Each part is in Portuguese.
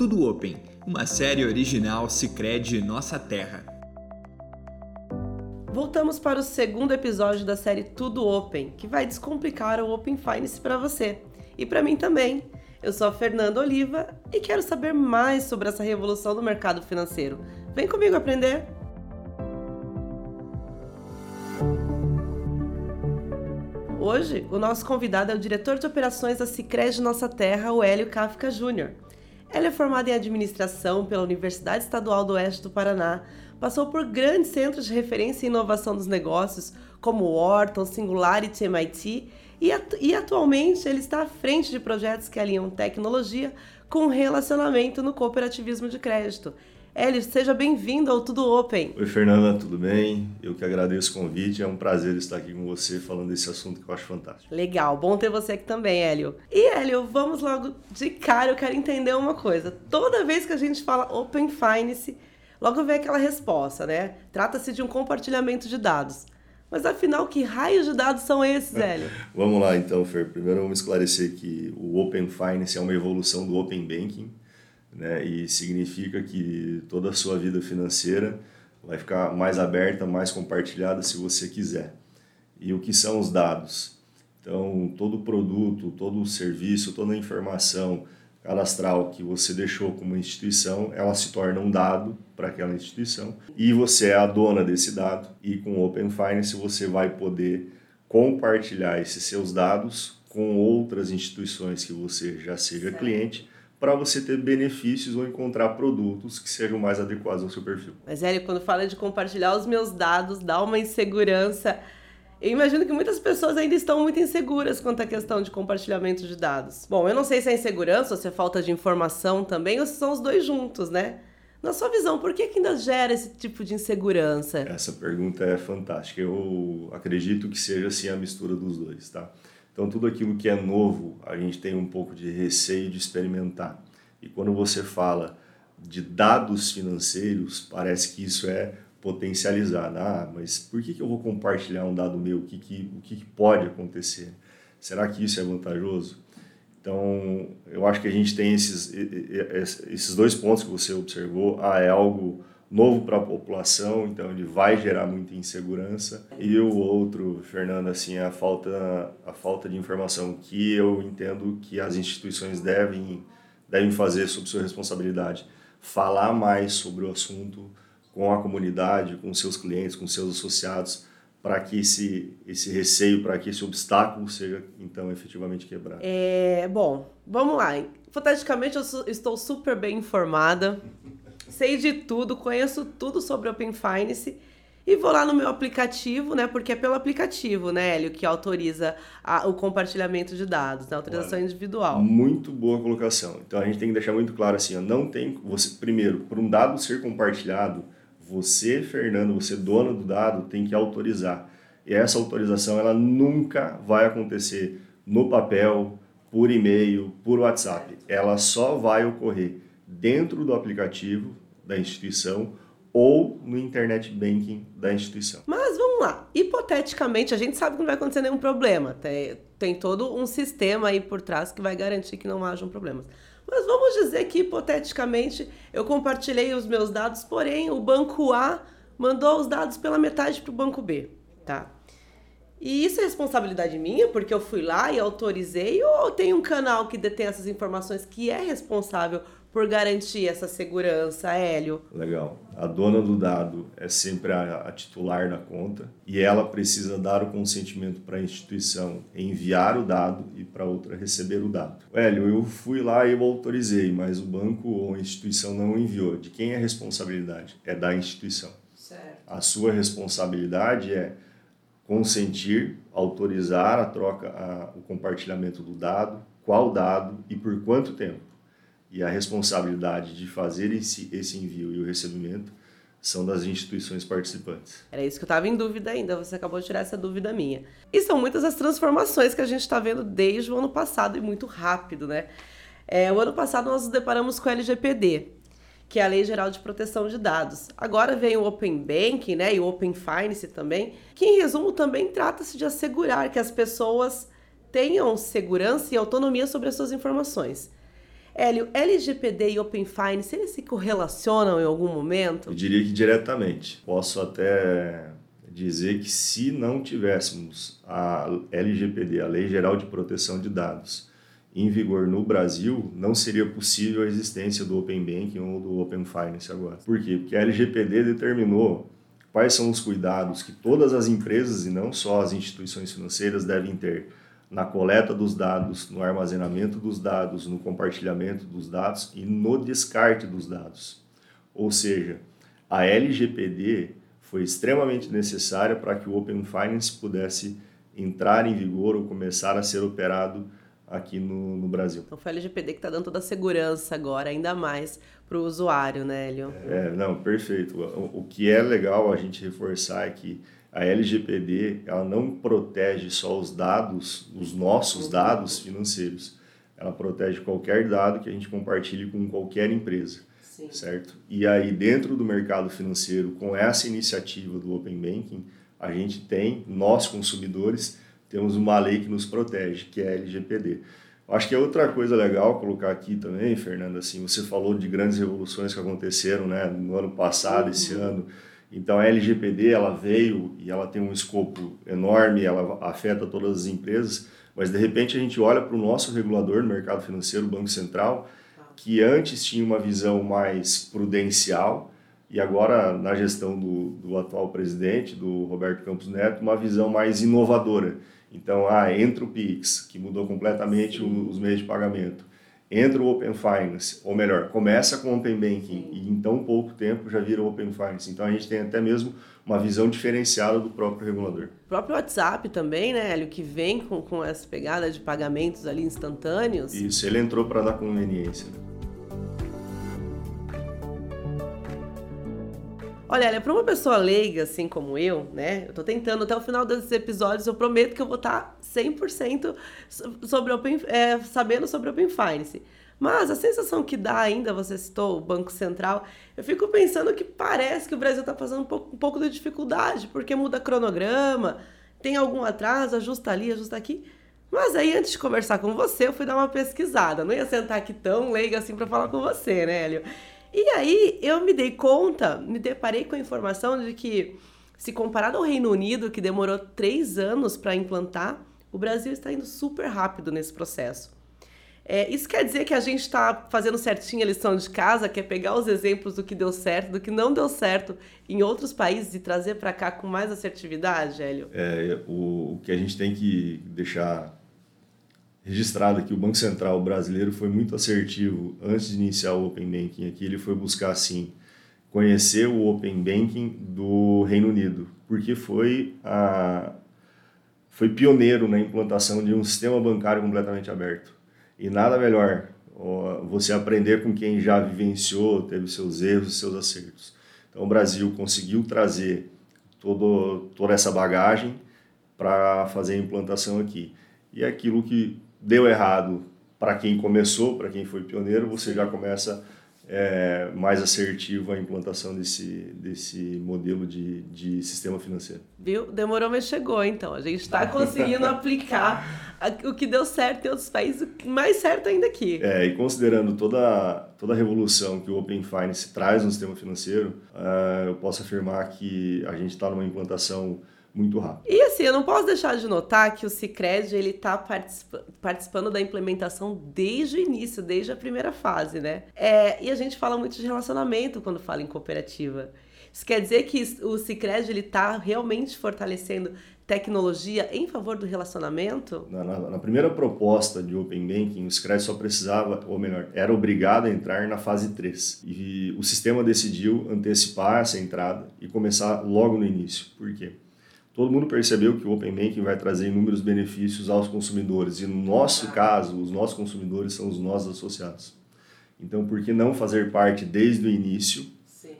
Tudo Open, uma série original Sicredi Nossa Terra. Voltamos para o segundo episódio da série Tudo Open, que vai descomplicar o Open Finance para você e para mim também. Eu sou a Fernanda Oliva e quero saber mais sobre essa revolução do mercado financeiro. Vem comigo aprender! Hoje, o nosso convidado é o diretor de operações da Sicredi Nossa Terra, o Hélio Kafka Júnior. Ele é formado em administração pela Universidade Estadual do Oeste do Paraná, passou por grandes centros de referência em inovação dos negócios, como Wharton, Singularity, MIT, e, atu e atualmente ele está à frente de projetos que alinham tecnologia com relacionamento no cooperativismo de crédito. Hélio, seja bem-vindo ao Tudo Open. Oi, Fernanda, tudo bem? Eu que agradeço o convite. É um prazer estar aqui com você falando desse assunto que eu acho fantástico. Legal, bom ter você aqui também, Hélio. E, Hélio, vamos logo de cara. Eu quero entender uma coisa. Toda vez que a gente fala Open Finance, logo vem aquela resposta, né? Trata-se de um compartilhamento de dados. Mas afinal, que raios de dados são esses, Hélio? vamos lá então, Fer. Primeiro vamos esclarecer que o Open Finance é uma evolução do Open Banking né? E significa que toda a sua vida financeira vai ficar mais aberta, mais compartilhada se você quiser. E o que são os dados? Então, todo produto, todo serviço, toda informação cadastral que você deixou como instituição, ela se torna um dado para aquela instituição e você é a dona desse dado e com o Open Finance você vai poder compartilhar esses seus dados com outras instituições que você já seja cliente para você ter benefícios ou encontrar produtos que sejam mais adequados ao seu perfil. Mas, Hélio, quando fala de compartilhar os meus dados, dá uma insegurança. Eu imagino que muitas pessoas ainda estão muito inseguras quanto à questão de compartilhamento de dados. Bom, eu não sei se é insegurança ou se é falta de informação também, ou se são os dois juntos, né? Na sua visão, por que, que ainda gera esse tipo de insegurança? Essa pergunta é fantástica. Eu acredito que seja assim a mistura dos dois, tá? Então, tudo aquilo que é novo, a gente tem um pouco de receio de experimentar. E quando você fala de dados financeiros, parece que isso é potencializar. Ah, mas por que, eu vou compartilhar um dado meu? O que, que, o que pode acontecer? Será que isso é vantajoso? Então, eu acho que a gente tem esses, esses dois pontos que você observou. Ah, é algo novo para a população, então ele vai gerar muita insegurança. E o outro, Fernando, assim, a falta, a falta de informação que eu entendo que as instituições devem, devem fazer sob sua responsabilidade. Falar mais sobre o assunto com a comunidade, com seus clientes, com seus associados, para que esse, esse receio, para que esse obstáculo seja então efetivamente quebrado. É, bom, vamos lá. Hipoteticamente eu estou super bem informada sei de tudo, conheço tudo sobre Open Finance e vou lá no meu aplicativo, né? Porque é pelo aplicativo, né, Hélio, que autoriza a, o compartilhamento de dados, né, autorização Olha, individual. Muito boa colocação. Então a gente tem que deixar muito claro assim, ó, não tem você primeiro, por um dado ser compartilhado, você, Fernando, você dono do dado, tem que autorizar. E essa autorização ela nunca vai acontecer no papel, por e-mail, por WhatsApp. Ela só vai ocorrer dentro do aplicativo da instituição ou no internet banking da instituição. Mas vamos lá, hipoteticamente, a gente sabe que não vai acontecer nenhum problema, tem, tem todo um sistema aí por trás que vai garantir que não hajam problemas. Mas vamos dizer que hipoteticamente eu compartilhei os meus dados, porém o banco A mandou os dados pela metade para o banco B, tá? E isso é responsabilidade minha, porque eu fui lá e autorizei, ou tem um canal que detém essas informações que é responsável por garantir essa segurança, Hélio? Legal. A dona do dado é sempre a, a titular da conta e ela precisa dar o consentimento para a instituição enviar o dado e para outra receber o dado. Hélio, eu fui lá e eu autorizei, mas o banco ou a instituição não enviou. De quem é a responsabilidade? É da instituição. Certo. A sua responsabilidade é consentir, autorizar a troca, a, o compartilhamento do dado, qual dado e por quanto tempo e a responsabilidade de fazer esse, esse envio e o recebimento são das instituições participantes. Era isso que eu estava em dúvida ainda, você acabou de tirar essa dúvida minha. E são muitas as transformações que a gente está vendo desde o ano passado e muito rápido, né? É, o ano passado nós nos deparamos com o LGPD, que é a Lei Geral de Proteção de Dados. Agora vem o Open Banking né, e o Open Finance também, que em resumo também trata-se de assegurar que as pessoas tenham segurança e autonomia sobre as suas informações. Hélio, LGPD e Open Finance, eles se correlacionam em algum momento? Eu diria que diretamente. Posso até dizer que se não tivéssemos a LGPD, a Lei Geral de Proteção de Dados, em vigor no Brasil, não seria possível a existência do Open Banking ou do Open Finance agora. Por quê? Porque a LGPD determinou quais são os cuidados que todas as empresas e não só as instituições financeiras devem ter na coleta dos dados, no armazenamento dos dados, no compartilhamento dos dados e no descarte dos dados. Ou seja, a LGPD foi extremamente necessária para que o Open Finance pudesse entrar em vigor ou começar a ser operado aqui no, no Brasil. Então foi a LGPD que está dando toda a segurança agora, ainda mais para o usuário, né, Hélio? É, não, perfeito. O, o que é legal a gente reforçar é que a LGPD ela não protege só os dados, os nossos uhum. dados financeiros. Ela protege qualquer dado que a gente compartilhe com qualquer empresa, Sim. certo? E aí dentro do mercado financeiro, com essa iniciativa do Open Banking, a gente tem nós consumidores temos uma lei que nos protege, que é a LGPD. Acho que é outra coisa legal colocar aqui também, Fernanda, assim, você falou de grandes revoluções que aconteceram, né, no ano passado, uhum. esse ano. Então a LGPD ela veio e ela tem um escopo enorme, ela afeta todas as empresas, mas de repente a gente olha para o nosso regulador no mercado financeiro, o Banco Central, que antes tinha uma visão mais prudencial e agora na gestão do, do atual presidente, do Roberto Campos Neto, uma visão mais inovadora. Então, ah, entra o Pix, que mudou completamente os meios de pagamento entra o Open Finance, ou melhor, começa com o Open Banking e em tão pouco tempo já vira o Open Finance. Então a gente tem até mesmo uma visão diferenciada do próprio regulador. O próprio WhatsApp também, né, Hélio, que vem com, com essa pegada de pagamentos ali instantâneos. Isso, ele entrou para dar conveniência. Né? Olha, para uma pessoa leiga, assim como eu, né? Eu tô tentando até o final desses episódios, eu prometo que eu vou estar 100% sobre open, é, sabendo sobre Open Finance. Mas a sensação que dá ainda, você citou o Banco Central, eu fico pensando que parece que o Brasil está fazendo um pouco, um pouco de dificuldade, porque muda cronograma, tem algum atraso, ajusta ali, ajusta aqui. Mas aí, antes de conversar com você, eu fui dar uma pesquisada. Não ia sentar aqui tão leiga assim para falar com você, né, Hélio? E aí eu me dei conta, me deparei com a informação de que, se comparado ao Reino Unido, que demorou três anos para implantar, o Brasil está indo super rápido nesse processo. É, isso quer dizer que a gente está fazendo certinho a lição de casa, que é pegar os exemplos do que deu certo, do que não deu certo em outros países e trazer para cá com mais assertividade, Hélio? É, o, o que a gente tem que deixar registrado que o Banco Central brasileiro foi muito assertivo antes de iniciar o Open Banking aqui. Ele foi buscar, assim, conhecer o Open Banking do Reino Unido, porque foi, a, foi pioneiro na implantação de um sistema bancário completamente aberto. E nada melhor você aprender com quem já vivenciou, teve seus erros, seus acertos. Então o Brasil conseguiu trazer todo, toda essa bagagem para fazer a implantação aqui. E é aquilo que deu errado para quem começou, para quem foi pioneiro, você já começa é, mais assertivo a implantação desse, desse modelo de, de sistema financeiro. Viu? Demorou, mas chegou, então. A gente está conseguindo aplicar o que deu certo em outros países, mais certo ainda aqui. É, e considerando toda, toda a revolução que o Open Finance traz no sistema financeiro, uh, eu posso afirmar que a gente está numa implantação muito rápido. E assim, eu não posso deixar de notar que o Cicred ele está participa participando da implementação desde o início, desde a primeira fase, né? É, e a gente fala muito de relacionamento quando fala em cooperativa. Isso quer dizer que o Cicred ele está realmente fortalecendo tecnologia em favor do relacionamento? Na, na, na, primeira proposta de Open Banking, o Scred só precisava, ou melhor, era obrigado a entrar na fase 3. E o sistema decidiu antecipar essa entrada e começar logo no início. Por quê? Todo mundo percebeu que o Open Banking vai trazer inúmeros benefícios aos consumidores. E no nosso caso, os nossos consumidores são os nossos associados. Então, por que não fazer parte desde o início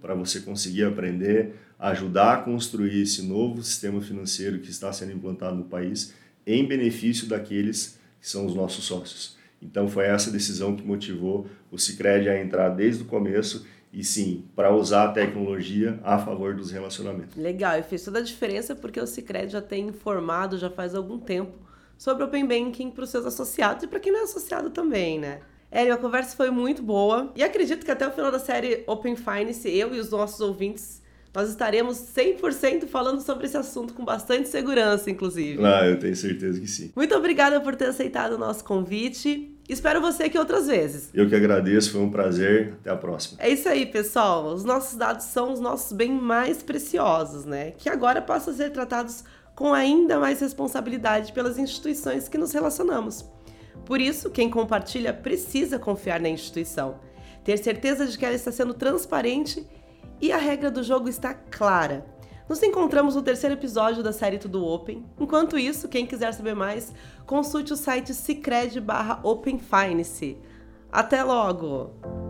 para você conseguir aprender, ajudar a construir esse novo sistema financeiro que está sendo implantado no país em benefício daqueles que são os nossos sócios. Então, foi essa decisão que motivou o Cicred a entrar desde o começo e sim, para usar a tecnologia a favor dos relacionamentos. Legal, e fez toda a diferença porque o Cicred já tem informado já faz algum tempo sobre Open Banking para os seus associados e para quem não é associado também, né? Eren, a conversa foi muito boa e acredito que até o final da série Open Finance, eu e os nossos ouvintes nós estaremos 100% falando sobre esse assunto com bastante segurança, inclusive. Ah, eu tenho certeza que sim. Muito obrigada por ter aceitado o nosso convite. Espero você aqui outras vezes. Eu que agradeço, foi um prazer. Até a próxima. É isso aí, pessoal. Os nossos dados são os nossos bens mais preciosos, né? Que agora passam a ser tratados com ainda mais responsabilidade pelas instituições que nos relacionamos. Por isso, quem compartilha precisa confiar na instituição, ter certeza de que ela está sendo transparente e a regra do jogo está clara. Nos encontramos no terceiro episódio da série Tudo Open. Enquanto isso, quem quiser saber mais, consulte o site cicred.openfinance. Até logo!